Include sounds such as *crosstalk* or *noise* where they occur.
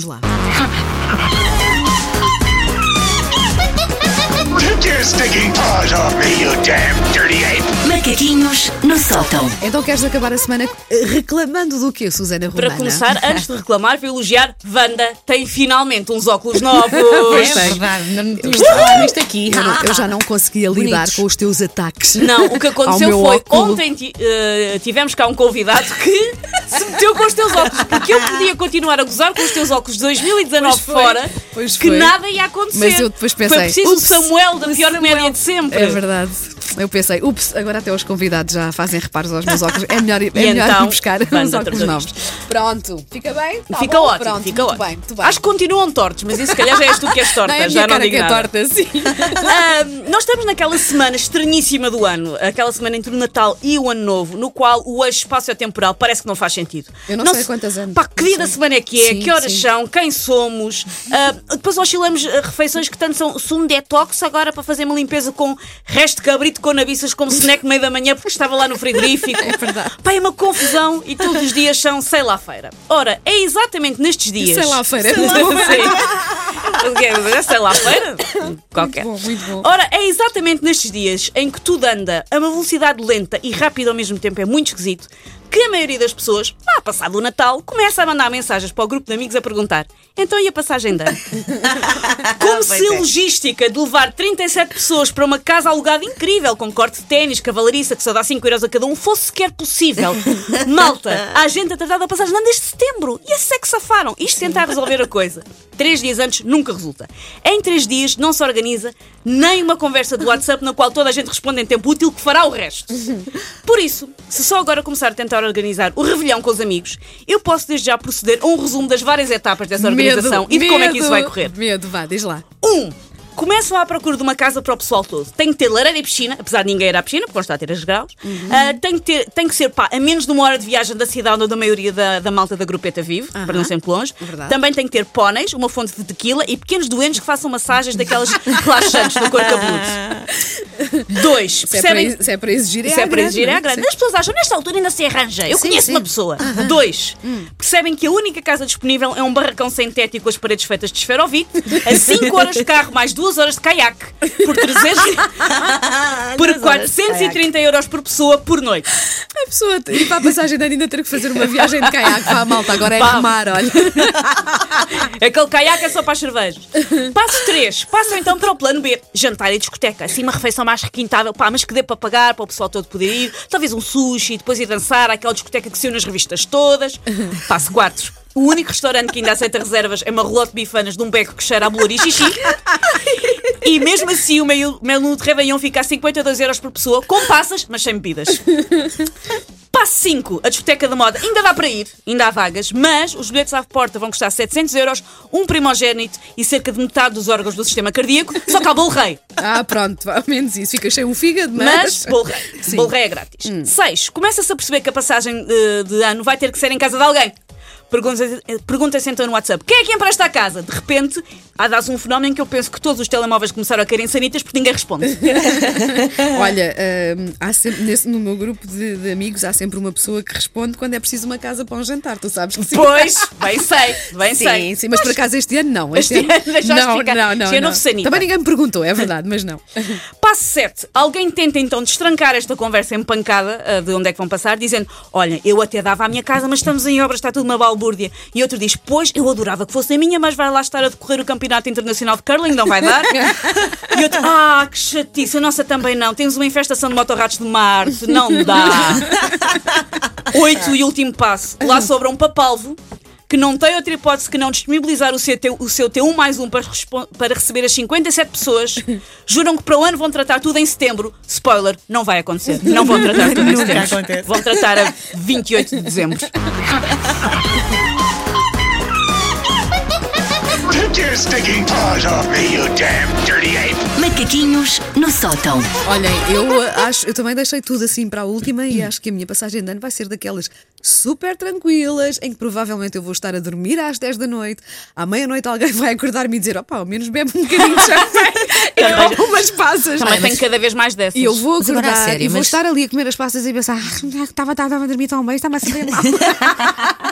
Take your stinking paws off me, you damn dirty ape! Macaquinhos no sótão. Então queres acabar a semana eh, reclamando do quê, Susana Romana? Para começar, antes de reclamar, vou elogiar Wanda tem finalmente uns óculos *laughs* novos. Pois tem. verdade, não nisto aqui. Eu, não- eu já não conseguia lidar Bonitos. com os teus ataques. Não, o que aconteceu foi óculo. ontem eh, tivemos cá um convidado que se meteu com os teus óculos, porque eu podia continuar a gozar com os teus óculos de 2019 Pois foi, fora, pois que foi. nada ia acontecer. Mas eu depois pensei, Foi preciso "Ups, o Samuel da pior Samuel." média de sempre. É verdade. Eu pensei, ups, agora até os convidados já fazem reparos aos meus óculos. É *laughs* melhor, ir- é melhor então, ir buscar Wanda os óculos novos. Pronto, fica bem? Tá Fica bom? ótimo, Pronto, fica muito ótimo. bem, muito bem. Acho que continuam tortos, mas isso se calhar já és tu que és torta, *laughs* não, é já não digo que é nada. torta, sim. *laughs* Ahm, nós estamos naquela semana estranhíssima do ano, aquela semana entre o Natal e o Ano Novo, no qual o eixo espaço-temporal parece que não faz sentido. Eu não sei se- quantas anos. Pá, que dia da semana é que é? Sim, que horas sim. são? Quem somos? Ah, depois oscilamos ah, refeições que tanto são sumo detox agora para fazer uma limpeza com resto de cabrito com nabiças como snack meio da manhã porque estava lá no frigorífico. *laughs* É verdade. Pá, é uma confusão e todos os dias são sei lá feira. Ora, é exatamente nestes dias. Sei lá, feira. Sei lá, feira. O quê? É sei lá feira? Qualquer. bom, muito bom. Ora, é exatamente nestes dias em que tudo anda a uma velocidade lenta e rápida ao mesmo tempo, é muito esquisito, que a maioria das pessoas, lá passado o Natal, começa a mandar mensagens para o grupo de amigos a perguntar: então e a passagem de ano? *laughs* Como se a logística de levar 37 pessoas para uma casa alugada incrível, com corte de ténis, cavalariça, que só dá 5 euros a cada um, fosse sequer possível. *laughs* Malta, há gente a tratar da passagem de ano desde setembro. E esses é que safaram. Isto tentar resolver a coisa. Três dias antes nunca resulta. Em três dias não se organiza nem uma conversa do WhatsApp na qual toda a gente responde em tempo útil que fará o resto. *laughs* Por isso, se só agora começar a tentar organizar o revelhão com os amigos, eu posso desde já proceder a um resumo das várias etapas dessa organização e de como é que isso vai correr. Medo, vá, diz lá. Um, começam à procura de uma casa para o pessoal todo. Tem que ter lareira e piscina, apesar de ninguém ir à piscina, porque consta a ter as graus. Ah, tem, que ter, tem que ser pá, a menos de uma hora de viagem da cidade onde a maioria da, da malta da grupeta vive, para não ser muito longe. Verdade. Também tem que ter póneis, uma fonte de tequila e pequenos doentes que façam massagens daquelas *laughs* relaxantes no corpo cabeludo. *laughs* *laughs* Dois, Se é, para, percebem? se é para exigir, é à é para exigir, é a grande. As pessoas acham, nesta altura ainda se arranja. Eu Sim, conheço sim. uma pessoa. *laughs* Dois, percebem que a única casa disponível é um barracão sintético com as paredes feitas de esferovite, a 5 horas de carro mais 2 horas de caiaque, por 300, *laughs* por 430 euros por pessoa por noite. Pessoa ir para a passagem de ano ainda ter que fazer uma viagem de caiaque para a malta. Agora é Pá. remar, olha. *laughs* Aquele caiaque é só para as cervejas. Passo 3. Passam então para o plano B. Jantar e discoteca. Assim uma refeição mais requintável, pá, mas que dê para pagar, para o pessoal todo poder ir. Talvez um sushi, depois ir dançar àquela discoteca que saiu nas revistas todas. Passo 4. O único restaurante que ainda aceita reservas é uma relote de bifanas de um beco que cheira a bolor e xixi. E mesmo assim o meio- menu de Réveillon fica a 52 euros por pessoa, com passas, mas sem bebidas. Passo 5, a discoteca da moda. Ainda dá para ir, ainda há vagas, mas os bilhetes à porta vão custar 700 euros, um primogénito e cerca de metade dos órgãos do sistema cardíaco, só que há bolo rei. Ah, pronto, ao menos isso. Fica cheio um fígado, Mas mas. bolo rei. Sim. Hum. Bolo rei é grátis. 6. Começa-se a perceber que a passagem de, de ano vai ter que ser em casa de alguém. Pergunta- Pergunta-se então no WhatsApp: quem é que empresta a casa? De repente, há dado um fenómeno que eu penso que todos os telemóveis começaram a cair em sanitas porque ninguém responde. *laughs* Olha, hum, há sempre, nesse, no meu grupo de, de amigos há sempre uma pessoa que responde quando é preciso uma casa para um jantar. Tu sabes que sim. Pois, *laughs* bem sei, bem Sim, sei. sim, mas por acaso este ano não. Este ano deixaste não, ficar. não, não, Este ano não. sanita. Também ninguém me perguntou, é verdade, mas não. *laughs* Passo 7. Alguém tenta então destrancar esta conversa empancada ah, de onde é que vão passar, dizendo: Olha, eu até dava a minha casa, mas estamos em obras, está tudo uma balbúrdia. E outro diz: Pois, eu adorava que fosse a minha, mas vai lá estar a decorrer o Campeonato Internacional de Curling, não vai dar. *laughs* e outro: Ah, que chatice, a nossa também não. Temos uma infestação de motorratos de Marte, não dá. *laughs* Oito e último passo. Lá sobra um papalvo que não tem outra hipótese que não disponibilizar o seu, o seu T1 mais um para, respon- para receber as 57 pessoas. *laughs* Juram que para o ano vão tratar tudo em setembro. Spoiler, não vai acontecer. Não vão tratar tudo em *laughs* setembro. Vão tratar a 28 de dezembro. *laughs* stinking paws off me, you damn dirty ape! Macaquinhos no sótão. Olhem, eu uh, acho, eu também deixei tudo assim para a última e acho que a minha passagem de ano vai ser daquelas super tranquilas, em que provavelmente eu vou estar a dormir às 10 da noite, à meia-noite alguém vai acordar-me e dizer: opá, ao menos bebe um bocadinho de champanhe *laughs* e come umas passas. Também tenho cada vez mais dessas. E eu vou Mas agora a acordar sério, e vou mas- estar ali a comer as passas e pensar: "Ah, estava estava a dormir tão bem, está-me a saber mal. *laughs*